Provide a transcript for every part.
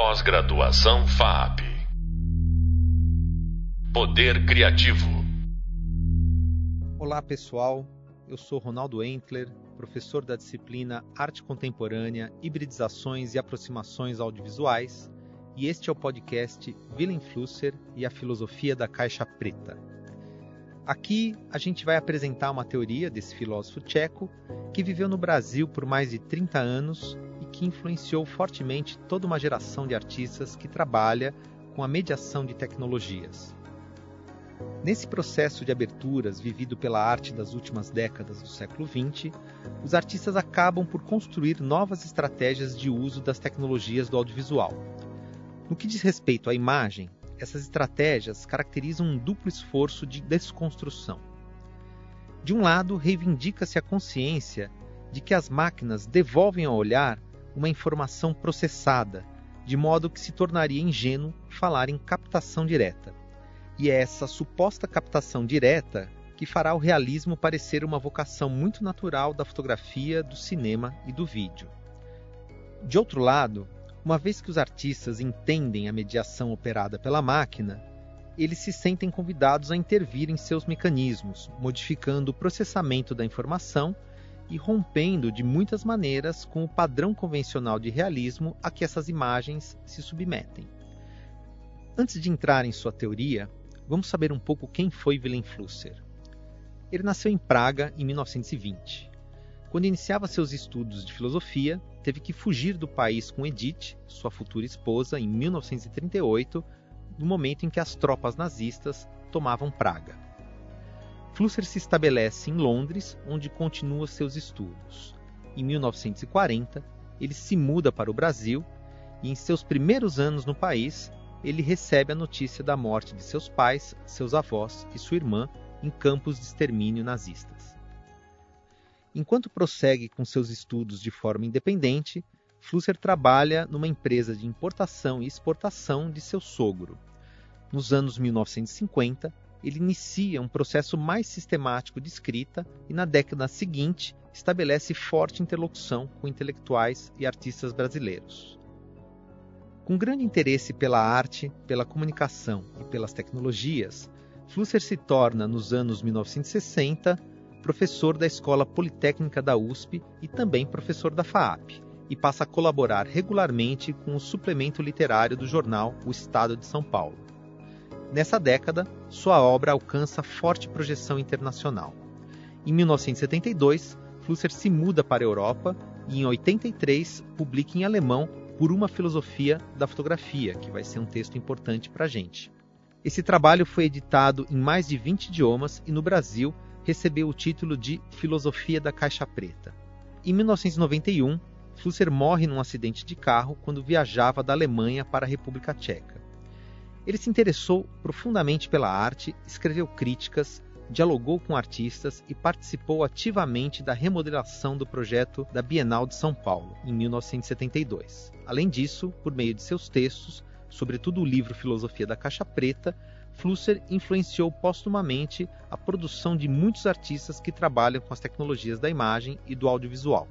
Pós-graduação FAP. Poder Criativo. Olá pessoal, eu sou Ronaldo Entler, professor da disciplina Arte Contemporânea, Hibridizações e Aproximações Audiovisuais, e este é o podcast Willem Flusser e a Filosofia da Caixa Preta. Aqui a gente vai apresentar uma teoria desse filósofo tcheco que viveu no Brasil por mais de 30 anos que influenciou fortemente toda uma geração de artistas que trabalha com a mediação de tecnologias. Nesse processo de aberturas vivido pela arte das últimas décadas do século XX, os artistas acabam por construir novas estratégias de uso das tecnologias do audiovisual. No que diz respeito à imagem, essas estratégias caracterizam um duplo esforço de desconstrução. De um lado, reivindica-se a consciência de que as máquinas devolvem ao olhar uma informação processada, de modo que se tornaria ingênuo falar em captação direta. E é essa suposta captação direta que fará o realismo parecer uma vocação muito natural da fotografia, do cinema e do vídeo. De outro lado, uma vez que os artistas entendem a mediação operada pela máquina, eles se sentem convidados a intervir em seus mecanismos, modificando o processamento da informação e rompendo de muitas maneiras com o padrão convencional de realismo a que essas imagens se submetem. Antes de entrar em sua teoria, vamos saber um pouco quem foi Willem Flusser. Ele nasceu em Praga em 1920. Quando iniciava seus estudos de filosofia, teve que fugir do país com Edith, sua futura esposa, em 1938, no momento em que as tropas nazistas tomavam Praga. Flusser se estabelece em Londres, onde continua seus estudos. Em 1940, ele se muda para o Brasil e, em seus primeiros anos no país, ele recebe a notícia da morte de seus pais, seus avós e sua irmã em campos de extermínio nazistas. Enquanto prossegue com seus estudos de forma independente, Flusser trabalha numa empresa de importação e exportação de seu sogro. Nos anos 1950, ele inicia um processo mais sistemático de escrita e, na década seguinte, estabelece forte interlocução com intelectuais e artistas brasileiros. Com grande interesse pela arte, pela comunicação e pelas tecnologias, Flusser se torna, nos anos 1960, professor da Escola Politécnica da USP e também professor da FAAP, e passa a colaborar regularmente com o suplemento literário do jornal O Estado de São Paulo. Nessa década, sua obra alcança forte projeção internacional. Em 1972, Flusser se muda para a Europa e, em 83, publica em alemão Por uma Filosofia da Fotografia, que vai ser um texto importante para a gente. Esse trabalho foi editado em mais de 20 idiomas e no Brasil recebeu o título de Filosofia da Caixa Preta. Em 1991, Flusser morre num acidente de carro quando viajava da Alemanha para a República Tcheca. Ele se interessou profundamente pela arte, escreveu críticas, dialogou com artistas e participou ativamente da remodelação do projeto da Bienal de São Paulo, em 1972. Além disso, por meio de seus textos, sobretudo o livro Filosofia da Caixa Preta, Flusser influenciou postumamente a produção de muitos artistas que trabalham com as tecnologias da imagem e do audiovisual.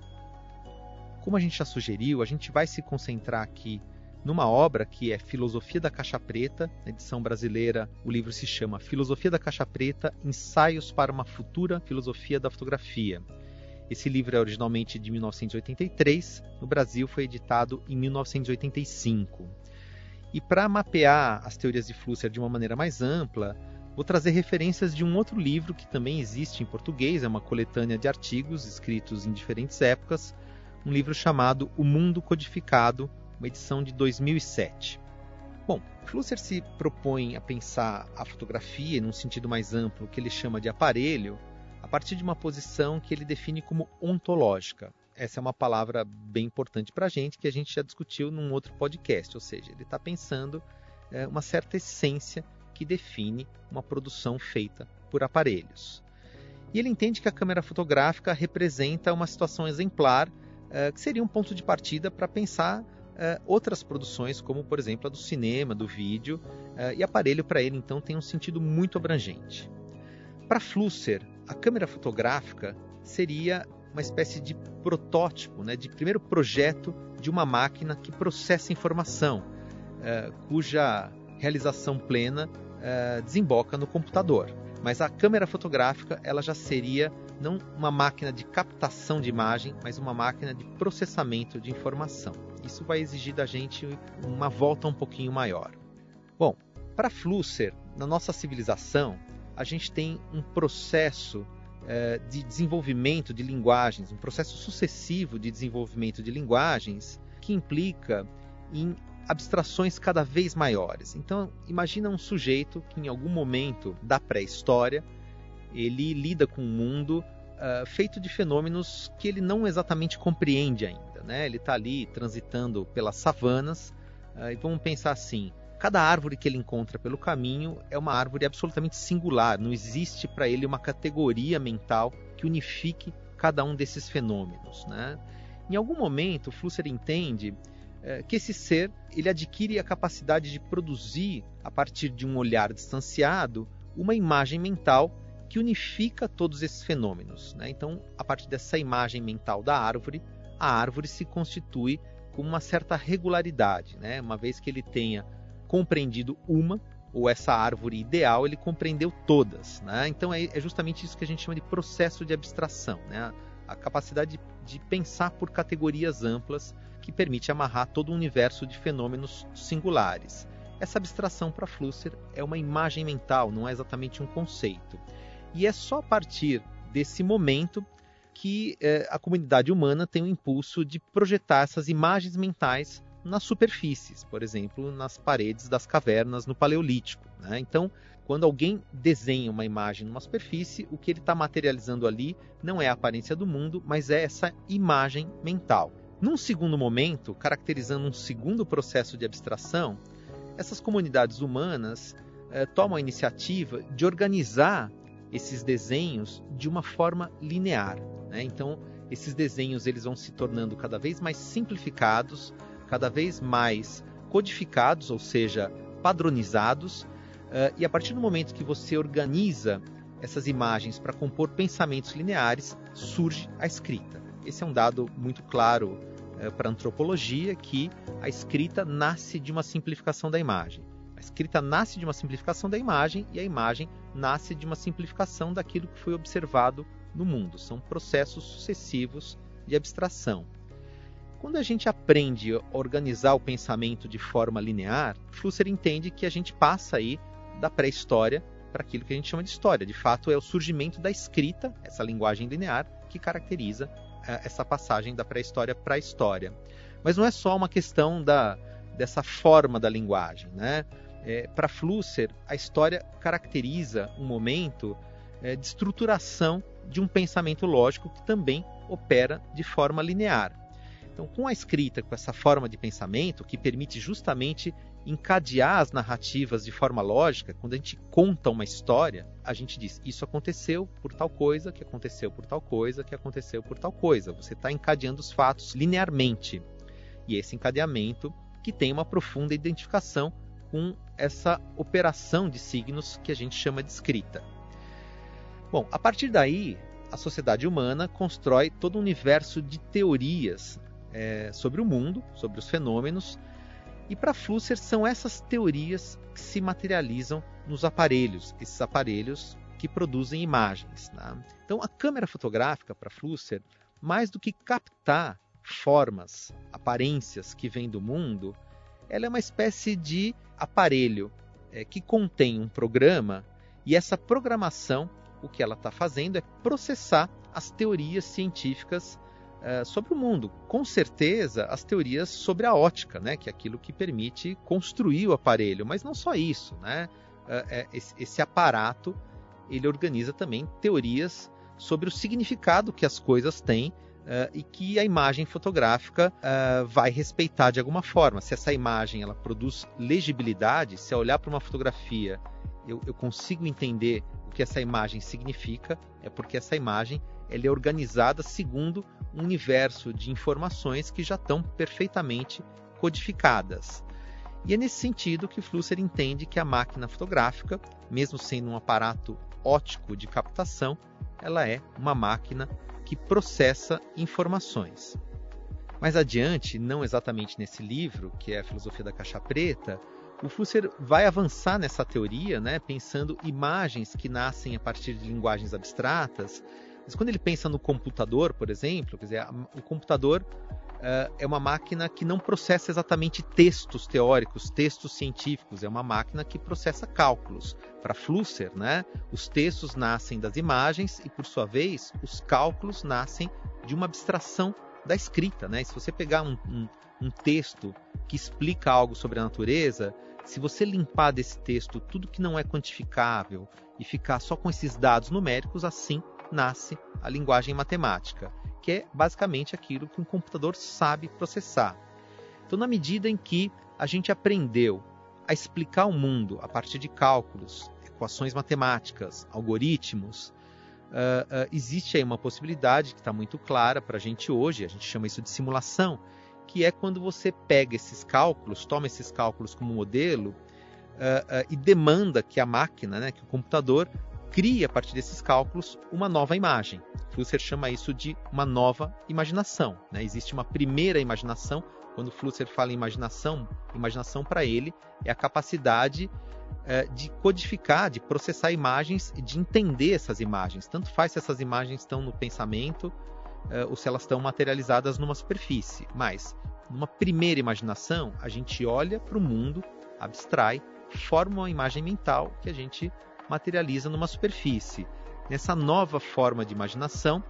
Como a gente já sugeriu, a gente vai se concentrar aqui numa obra que é Filosofia da Caixa Preta, na edição brasileira, o livro se chama Filosofia da Caixa Preta: Ensaios para uma Futura Filosofia da Fotografia. Esse livro é originalmente de 1983, no Brasil foi editado em 1985. E para mapear as teorias de Flusser de uma maneira mais ampla, vou trazer referências de um outro livro que também existe em português, é uma coletânea de artigos escritos em diferentes épocas, um livro chamado O Mundo Codificado, uma edição de 2007. Bom, Flusser se propõe a pensar a fotografia num sentido mais amplo, que ele chama de aparelho, a partir de uma posição que ele define como ontológica, essa é uma palavra bem importante para a gente, que a gente já discutiu num outro podcast, ou seja, ele está pensando é, uma certa essência que define uma produção feita por aparelhos. E ele entende que a câmera fotográfica representa uma situação exemplar, é, que seria um ponto de partida para pensar é, outras produções, como por exemplo a do cinema, do vídeo, é, e aparelho para ele então tem um sentido muito abrangente. Para Flusser, a câmera fotográfica seria uma espécie de protótipo, né, de primeiro projeto de uma máquina que processa informação, uh, cuja realização plena uh, desemboca no computador. Mas a câmera fotográfica ela já seria não uma máquina de captação de imagem, mas uma máquina de processamento de informação. Isso vai exigir da gente uma volta um pouquinho maior. Bom, para Flusser, na nossa civilização, a gente tem um processo eh, de desenvolvimento de linguagens, um processo sucessivo de desenvolvimento de linguagens que implica em abstrações cada vez maiores. Então, imagina um sujeito que em algum momento da pré-história ele lida com um mundo uh, feito de fenômenos que ele não exatamente compreende ainda. Né? Ele está ali transitando pelas savanas uh, e vamos pensar assim: cada árvore que ele encontra pelo caminho é uma árvore absolutamente singular. Não existe para ele uma categoria mental que unifique cada um desses fenômenos. Né? Em algum momento, Flusser entende é, que esse ser ele adquire a capacidade de produzir, a partir de um olhar distanciado, uma imagem mental que unifica todos esses fenômenos. Né? Então, a partir dessa imagem mental da árvore, a árvore se constitui com uma certa regularidade, né? uma vez que ele tenha compreendido uma, ou essa árvore ideal, ele compreendeu todas. Né? Então, é, é justamente isso que a gente chama de processo de abstração né? a capacidade de, de pensar por categorias amplas que permite amarrar todo um universo de fenômenos singulares. Essa abstração para Flusser é uma imagem mental, não é exatamente um conceito. E é só a partir desse momento que eh, a comunidade humana tem o impulso de projetar essas imagens mentais nas superfícies, por exemplo, nas paredes das cavernas no Paleolítico. Né? Então, quando alguém desenha uma imagem numa superfície, o que ele está materializando ali não é a aparência do mundo, mas é essa imagem mental. Num segundo momento, caracterizando um segundo processo de abstração, essas comunidades humanas eh, tomam a iniciativa de organizar esses desenhos de uma forma linear. Né? Então, esses desenhos eles vão se tornando cada vez mais simplificados, cada vez mais codificados, ou seja, padronizados. Uh, e a partir do momento que você organiza essas imagens para compor pensamentos lineares, surge a escrita. Esse é um dado muito claro é, para a antropologia que a escrita nasce de uma simplificação da imagem. A escrita nasce de uma simplificação da imagem e a imagem nasce de uma simplificação daquilo que foi observado no mundo. São processos sucessivos de abstração. Quando a gente aprende a organizar o pensamento de forma linear, Flusser entende que a gente passa aí da pré-história para aquilo que a gente chama de história. De fato, é o surgimento da escrita, essa linguagem linear, que caracteriza é, essa passagem da pré-história para a história. Mas não é só uma questão da, dessa forma da linguagem. Né? É, para Flusser, a história caracteriza um momento é, de estruturação de um pensamento lógico que também opera de forma linear. Então, com a escrita, com essa forma de pensamento, que permite justamente encadear as narrativas de forma lógica, quando a gente conta uma história, a gente diz isso aconteceu por tal coisa, que aconteceu por tal coisa, que aconteceu por tal coisa. Você está encadeando os fatos linearmente. E esse encadeamento que tem uma profunda identificação com essa operação de signos que a gente chama de escrita. Bom, a partir daí, a sociedade humana constrói todo um universo de teorias é, sobre o mundo, sobre os fenômenos, e para Flusser são essas teorias que se materializam nos aparelhos, esses aparelhos que produzem imagens. Né? Então a câmera fotográfica para Flusser, mais do que captar formas, aparências que vêm do mundo, ela é uma espécie de aparelho é, que contém um programa e essa programação, o que ela está fazendo é processar as teorias científicas é, sobre o mundo. Com certeza, as teorias sobre a ótica, né, que é aquilo que permite construir o aparelho, mas não só isso. Né? É, esse, esse aparato ele organiza também teorias sobre o significado que as coisas têm Uh, e que a imagem fotográfica uh, vai respeitar de alguma forma. Se essa imagem ela produz legibilidade, se eu olhar para uma fotografia eu, eu, consigo entender o que essa imagem significa, é porque essa imagem ela é organizada segundo um universo de informações que já estão perfeitamente codificadas. E é nesse sentido que Flusser entende que a máquina fotográfica, mesmo sendo um aparato ótico de captação, ela é uma máquina que processa informações. Mais adiante, não exatamente nesse livro, que é a Filosofia da Caixa Preta, o Flusser vai avançar nessa teoria, né, pensando imagens que nascem a partir de linguagens abstratas. Mas quando ele pensa no computador, por exemplo, quer dizer, o computador é uma máquina que não processa exatamente textos teóricos, textos científicos, é uma máquina que processa cálculos. Para Flusser, né, os textos nascem das imagens e, por sua vez, os cálculos nascem de uma abstração da escrita. Né? Se você pegar um, um, um texto que explica algo sobre a natureza, se você limpar desse texto tudo que não é quantificável e ficar só com esses dados numéricos, assim nasce a linguagem matemática, que é basicamente aquilo que um computador sabe processar. Então, na medida em que a gente aprendeu a explicar o mundo a partir de cálculos, equações matemáticas, algoritmos, uh, uh, existe aí uma possibilidade que está muito clara para a gente hoje, a gente chama isso de simulação, que é quando você pega esses cálculos, toma esses cálculos como modelo uh, e demanda que a máquina, né, que o computador, crie a partir desses cálculos uma nova imagem. Flusser chama isso de uma nova imaginação. Né? Existe uma primeira imaginação. Quando Flusser fala em imaginação, imaginação para ele é a capacidade uh, de codificar, de processar imagens e de entender essas imagens. Tanto faz se essas imagens estão no pensamento uh, ou se elas estão materializadas numa superfície. Mas, numa primeira imaginação, a gente olha para o mundo, abstrai, forma uma imagem mental que a gente materializa numa superfície. Nessa nova forma de imaginação,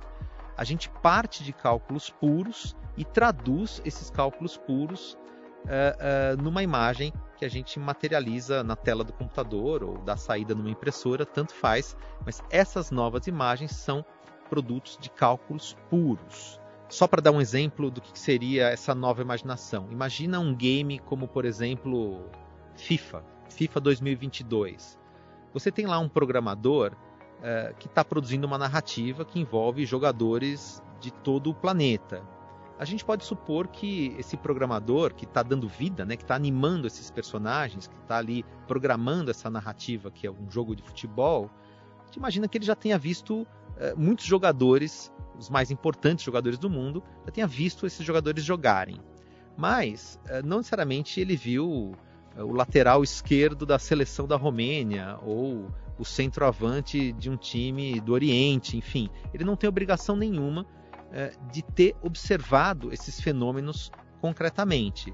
a gente parte de cálculos puros e traduz esses cálculos puros uh, uh, numa imagem que a gente materializa na tela do computador ou da saída numa impressora, tanto faz, mas essas novas imagens são produtos de cálculos puros. Só para dar um exemplo do que seria essa nova imaginação. Imagina um game como, por exemplo, FIFA, FIFA 2022. Você tem lá um programador uh, que está produzindo uma narrativa que envolve jogadores de todo o planeta. A gente pode supor que esse programador que está dando vida, né, que está animando esses personagens, que está ali programando essa narrativa que é um jogo de futebol, gente imagina que ele já tenha visto eh, muitos jogadores, os mais importantes jogadores do mundo, já tenha visto esses jogadores jogarem. Mas eh, não necessariamente ele viu o lateral esquerdo da seleção da Romênia ou o centroavante de um time do Oriente, enfim. Ele não tem obrigação nenhuma de ter observado esses fenômenos concretamente.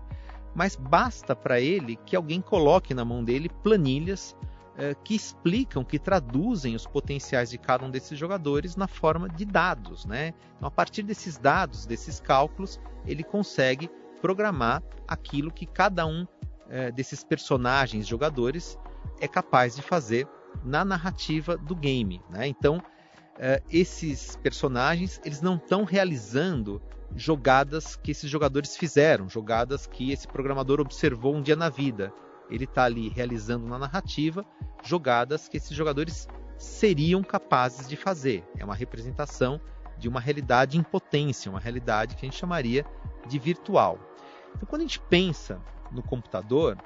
Mas basta para ele que alguém coloque na mão dele planilhas é, que explicam, que traduzem os potenciais de cada um desses jogadores na forma de dados. Né? Então, a partir desses dados, desses cálculos, ele consegue programar aquilo que cada um é, desses personagens, jogadores, é capaz de fazer na narrativa do game. Né? Então, é, esses personagens eles não estão realizando jogadas que esses jogadores fizeram, jogadas que esse programador observou um dia na vida ele está ali realizando na narrativa jogadas que esses jogadores seriam capazes de fazer. É uma representação de uma realidade em potência, uma realidade que a gente chamaria de virtual. Então, quando a gente pensa no computador,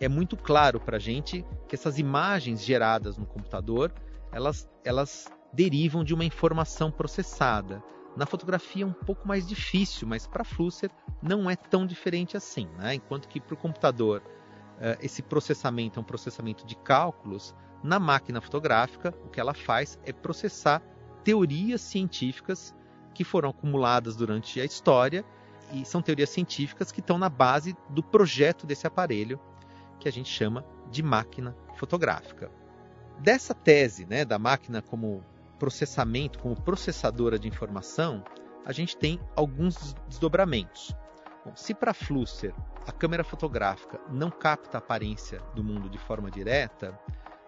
é muito claro para a gente que essas imagens geradas no computador, elas, elas derivam de uma informação processada. Na fotografia é um pouco mais difícil, mas para Flusser não é tão diferente assim. Né? Enquanto que para o computador eh, esse processamento é um processamento de cálculos, na máquina fotográfica, o que ela faz é processar teorias científicas que foram acumuladas durante a história e são teorias científicas que estão na base do projeto desse aparelho que a gente chama de máquina fotográfica. Dessa tese, né, da máquina como processamento, como processadora de informação, a gente tem alguns desdobramentos. Bom, se para Flusser a câmera fotográfica não capta a aparência do mundo de forma direta,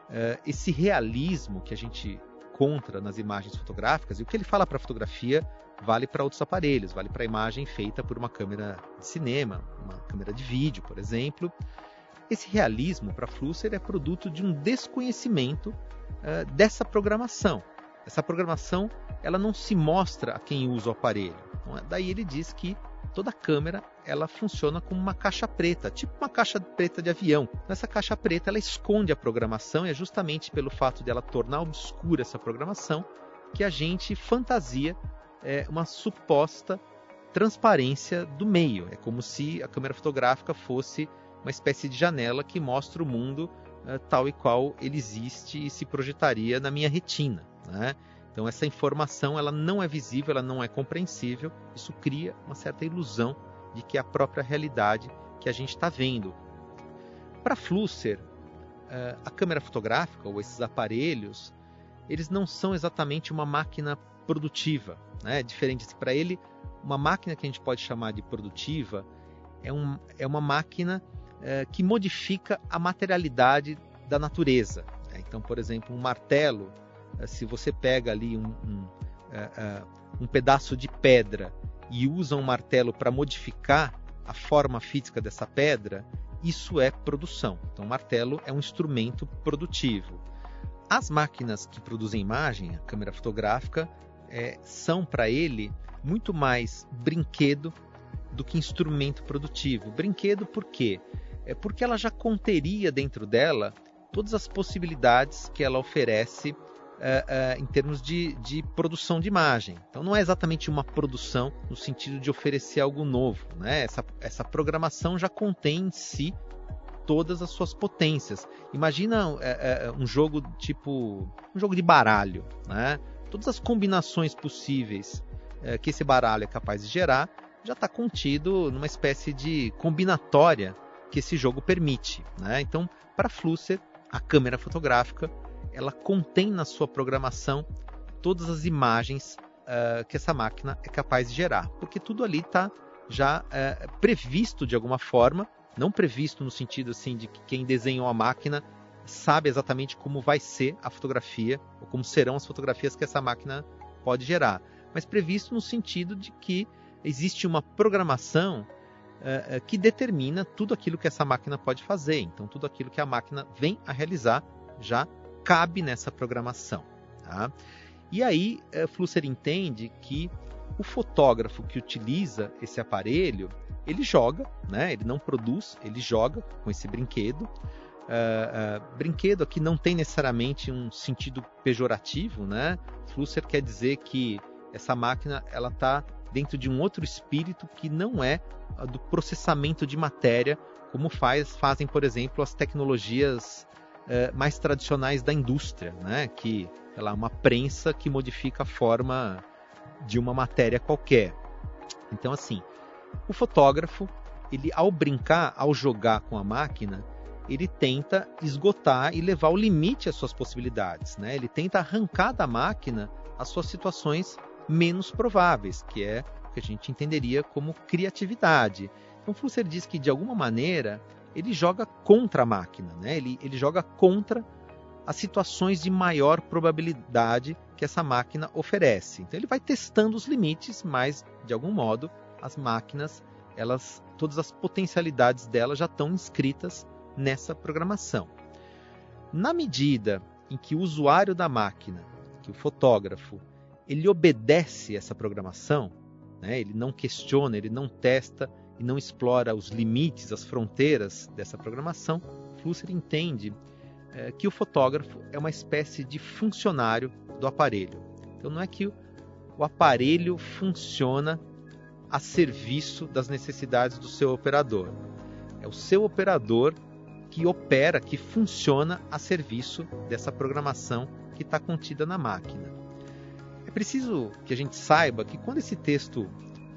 uh, esse realismo que a gente encontra nas imagens fotográficas, e o que ele fala para a fotografia vale para outros aparelhos, vale para a imagem feita por uma câmera de cinema, uma câmera de vídeo, por exemplo. Esse realismo para Flusser é produto de um desconhecimento uh, dessa programação. Essa programação ela não se mostra a quem usa o aparelho. É? Daí ele diz que toda câmera ela funciona como uma caixa preta, tipo uma caixa preta de avião. Essa caixa preta ela esconde a programação e é justamente pelo fato dela tornar obscura essa programação que a gente fantasia é, uma suposta transparência do meio. É como se a câmera fotográfica fosse uma espécie de janela que mostra o mundo uh, tal e qual ele existe e se projetaria na minha retina. Né? Então essa informação ela não é visível, ela não é compreensível. Isso cria uma certa ilusão de que é a própria realidade que a gente está vendo. Para Flusser, uh, a câmera fotográfica ou esses aparelhos, eles não são exatamente uma máquina produtiva. Né? Diferente assim, para ele, uma máquina que a gente pode chamar de produtiva é, um, é uma máquina é, que modifica a materialidade da natureza. Né? Então, por exemplo, um martelo, é, se você pega ali um, um, é, é um pedaço de pedra e usa um martelo para modificar a forma física dessa pedra, isso é produção. Então, o martelo é um instrumento produtivo. As máquinas que produzem imagem, a câmera fotográfica, é, são para ele muito mais brinquedo do que instrumento produtivo. Brinquedo por quê? É porque ela já conteria dentro dela todas as possibilidades que ela oferece Uh, uh, em termos de, de, produção de imagem. Então não é exatamente uma produção no sentido de oferecer algo novo. Né? Essa, essa programação já contém em si todas as suas potências. Imagina uh, um jogo tipo um jogo de baralho. Né? Todas as combinações possíveis que esse baralho é capaz de gerar já está contido numa espécie de combinatória que esse jogo permite. Né? Então, para Flusser, a câmera fotográfica ela contém na sua programação todas as imagens uh, que essa máquina é capaz de gerar, porque tudo ali está já uh, previsto de alguma forma, não previsto no sentido assim de que quem desenhou a máquina sabe exatamente como vai ser a fotografia ou como serão as fotografias que essa máquina pode gerar, mas previsto no sentido de que existe uma programação uh, que determina tudo aquilo que essa máquina pode fazer. Então, tudo aquilo que a máquina vem a realizar já cabe nessa programação. Tá? E aí, uh, Flusser entende que o fotógrafo que utiliza esse aparelho, ele joga, né? ele não produz, ele joga com esse brinquedo. Uh, brinquedo aqui não tem necessariamente um sentido pejorativo, né? Flusser quer dizer que essa máquina ela está dentro de um outro espírito que não é do processamento de matéria, como faz, fazem, por exemplo, as tecnologias é, mais tradicionais da indústria, né? que é lá, uma prensa que modifica a forma de uma matéria qualquer. Então, assim, o fotógrafo, ele ao brincar, ao jogar com a máquina, ele tenta esgotar e levar ao limite as suas possibilidades. Né? Ele tenta arrancar da máquina as suas situações menos prováveis, que é o que a gente entenderia como criatividade. Então, Flusser diz que, de alguma maneira, ele joga contra a máquina, né? ele, ele joga contra as situações de maior probabilidade que essa máquina oferece. Então, ele vai testando os limites, mas, de algum modo, as máquinas, elas, todas as potencialidades delas já estão inscritas nessa programação. Na medida em que o usuário da máquina, que o fotógrafo, ele obedece essa programação, né? ele não questiona, ele não testa e não explora os limites, as fronteiras dessa programação, Flusser entende é, que o fotógrafo é uma espécie de funcionário do aparelho. Então não é que o aparelho funciona a serviço das necessidades do seu operador. É o seu operador que opera, que funciona a serviço dessa programação que está contida na máquina. É preciso que a gente saiba que quando esse texto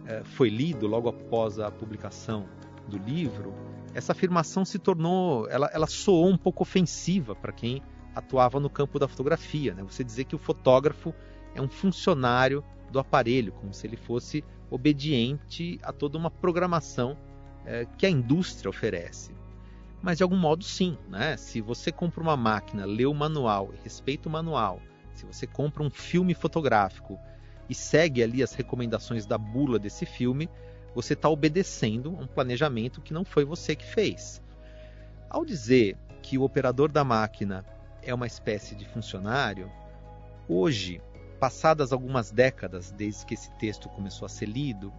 é, foi lido, logo após a publicação do livro, essa afirmação se tornou, ela, ela soou um pouco ofensiva para quem atuava no campo da fotografia. Né? Você dizer que o fotógrafo é um funcionário do aparelho, como se ele fosse obediente a toda uma programação é, que a indústria oferece. Mas de algum modo sim, né? Se você compra uma máquina, lê o manual e respeita o manual, se você compra um filme fotográfico e segue ali as recomendações da bula desse filme, você está obedecendo um planejamento que não foi você que fez. Ao dizer que o operador da máquina é uma espécie de funcionário, hoje, passadas algumas décadas desde que esse texto começou a ser lido,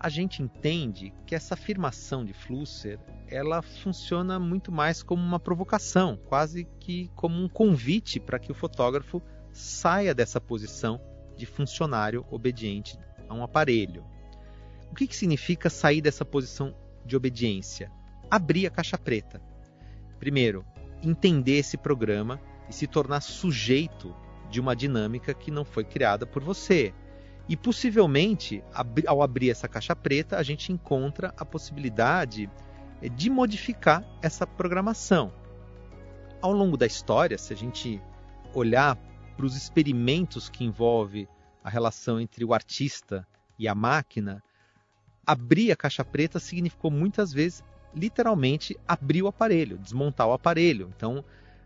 a gente entende que essa afirmação de Flusser ela funciona muito mais como uma provocação, quase que como um convite para que o fotógrafo saia dessa posição de funcionário obediente a um aparelho. O que, que significa sair dessa posição de obediência? Abrir a caixa preta. Primeiro, entender esse programa e se tornar sujeito de uma dinâmica que não foi criada por você. E possivelmente, ao abrir essa caixa preta, a gente encontra a possibilidade eh, de modificar essa programação. Ao longo da história, se a gente olhar para os experimentos que envolve a relação entre o artista e a máquina, abrir a caixa preta significou muitas vezes literalmente abrir o aparelho, desmontar o aparelho. Então,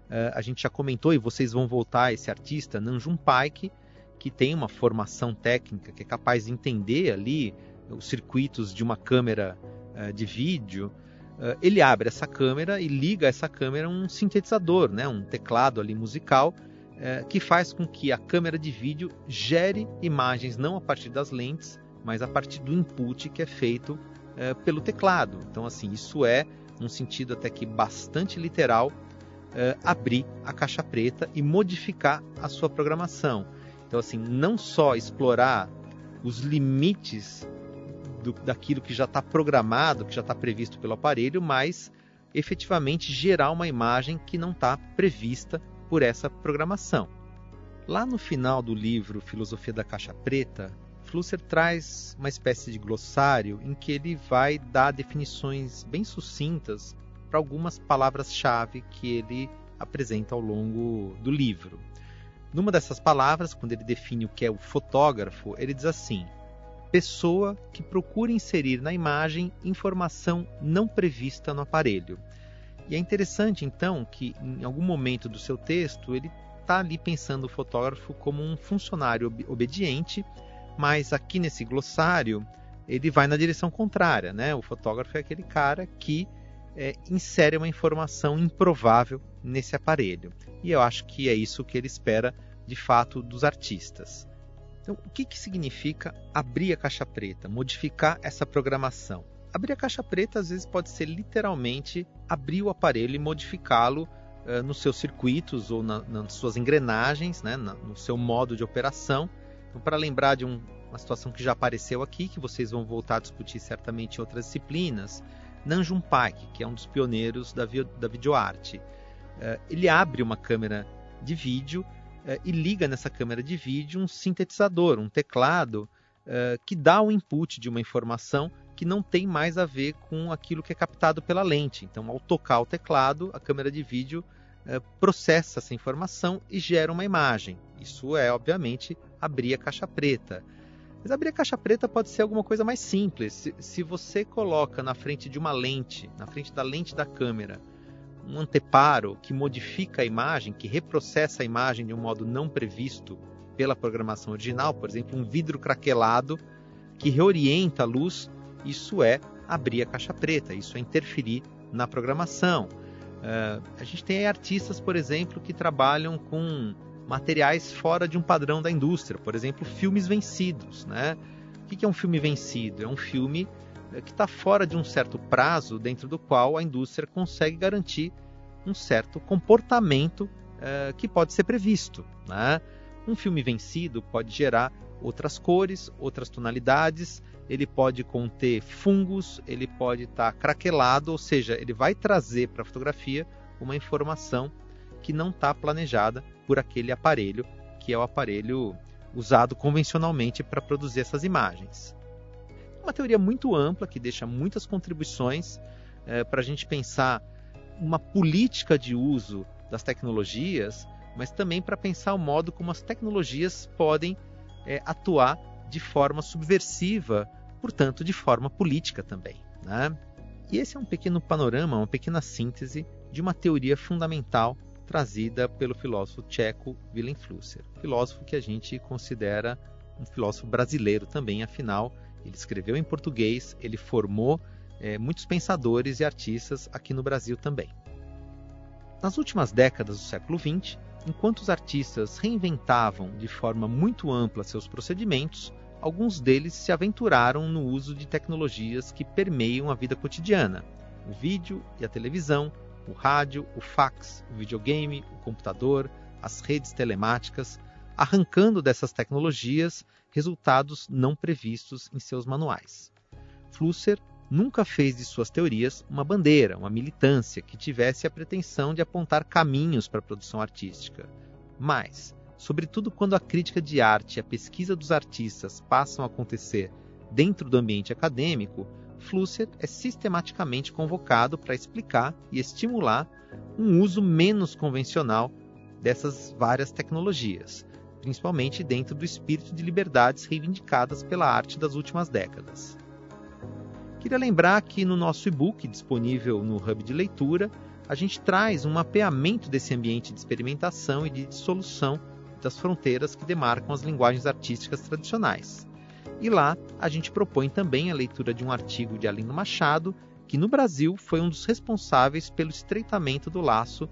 eh, a gente já comentou e vocês vão voltar esse artista, Nanjum Paik, que tem uma formação técnica, que é capaz de entender ali os circuitos de uma câmera uh, de vídeo, uh, ele abre essa câmera e liga a essa câmera um sintetizador, né, um teclado ali musical, uh, que faz com que a câmera de vídeo gere imagens não a partir das lentes, mas a partir do input que é feito pelo teclado. Então, assim, isso é, num sentido até que bastante literal, abrir a caixa preta e modificar a sua programação. Então, assim, não só explorar os limites do, daquilo que já está programado, que já está previsto pelo aparelho, mas efetivamente gerar uma imagem que não está prevista por essa programação. Lá no final do livro Filosofia da Caixa Preta, Flusser traz uma espécie de glossário em que ele vai dar definições bem sucintas para algumas palavras-chave que ele apresenta ao longo do livro. Numa dessas palavras, quando ele define o que é o fotógrafo, ele diz assim: pessoa que procura inserir na imagem informação não prevista no aparelho. E é interessante então que em algum momento do seu texto ele está ali pensando o fotógrafo como um funcionário ob obediente, mas aqui nesse glossário ele vai na direção contrária, né? O fotógrafo é aquele cara que é, insere uma informação improvável nesse aparelho. E eu acho que é isso que ele espera de fato dos artistas. Então, o que, que significa abrir a caixa preta, modificar essa programação? Abrir a caixa preta às vezes pode ser literalmente abrir o aparelho e modificá-lo uh, nos seus circuitos ou na, nas suas engrenagens, né, na, no seu modo de operação. Então, para lembrar de um, uma situação que já apareceu aqui, que vocês vão voltar a discutir certamente em outras disciplinas, Nanjum Paik, que é um dos pioneiros da, da videoarte. Uh, ele abre uma câmera de vídeo uh, e liga nessa câmera de vídeo um sintetizador, um teclado, uh, que dá o input de uma informação que não tem mais a ver com aquilo que é captado pela lente. Então, ao tocar o teclado, a câmera de vídeo processa essa informação e gera uma imagem. Isso é, obviamente, abrir a caixa preta. Mas abrir a caixa preta pode ser alguma coisa mais simples. Se, se, você coloca na frente de uma lente, na frente da lente da câmera, um anteparo que modifica a imagem, que reprocessa a imagem de um modo não previsto pela programação original, por exemplo, um vidro craquelado que reorienta a luz, isso é abrir a caixa preta, isso é interferir na programação. Uh, a gente tem artistas, por exemplo, que trabalham com materiais fora de um padrão da indústria, por exemplo, filmes vencidos. Né? O que é um filme vencido? É um filme que está fora de um certo prazo dentro do qual a indústria consegue garantir um certo comportamento uh, que pode ser previsto. Né? Um filme vencido pode gerar outras cores, outras tonalidades, ele pode conter fungos, ele pode estar tá craquelado, ou seja, ele vai trazer para a fotografia uma informação que não está planejada por aquele aparelho, que é o aparelho usado convencionalmente para produzir essas imagens. Uma teoria muito ampla que deixa muitas contribuições é, para a gente pensar uma política de uso das tecnologias, mas também para pensar o modo como as tecnologias podem é, atuar de forma subversiva, portanto, de forma política também. Né? E esse é um pequeno panorama, uma pequena síntese de uma teoria fundamental trazida pelo filósofo tcheco Willem Flusser, filósofo que a gente considera um filósofo brasileiro também, afinal, ele escreveu em português, ele formou é, muitos pensadores e artistas aqui no Brasil também. Nas últimas décadas do século XX, enquanto os artistas reinventavam de forma muito ampla seus procedimentos, alguns deles se aventuraram no uso de tecnologias que permeiam a vida cotidiana, o vídeo e a televisão, o rádio, o fax, o videogame, o computador, as redes telemáticas, arrancando dessas tecnologias resultados não previstos em seus manuais. Flusser nunca fez de suas teorias uma bandeira, uma militância que tivesse a pretensão de apontar caminhos para a produção artística. Mas, sobretudo quando a crítica de arte e a pesquisa dos artistas passam a acontecer dentro do ambiente acadêmico, Flusser é sistematicamente convocado para explicar e estimular um uso menos convencional dessas várias tecnologias, principalmente dentro do espírito de liberdades reivindicadas pela arte das últimas décadas. Queria lembrar que no nosso e-book disponível no Hub de Leitura, a gente traz um mapeamento desse ambiente de experimentação e de dissolução das fronteiras que demarcam as linguagens artísticas tradicionais. E lá a gente propõe também a leitura de um artigo de Alino Machado, que no Brasil foi um dos responsáveis pelo estreitamento do laço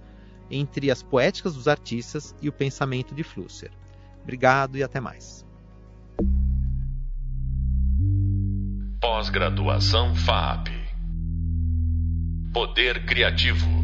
entre as poéticas dos artistas e o pensamento de Flusser. Obrigado e até mais. Pós-graduação FAP Poder Criativo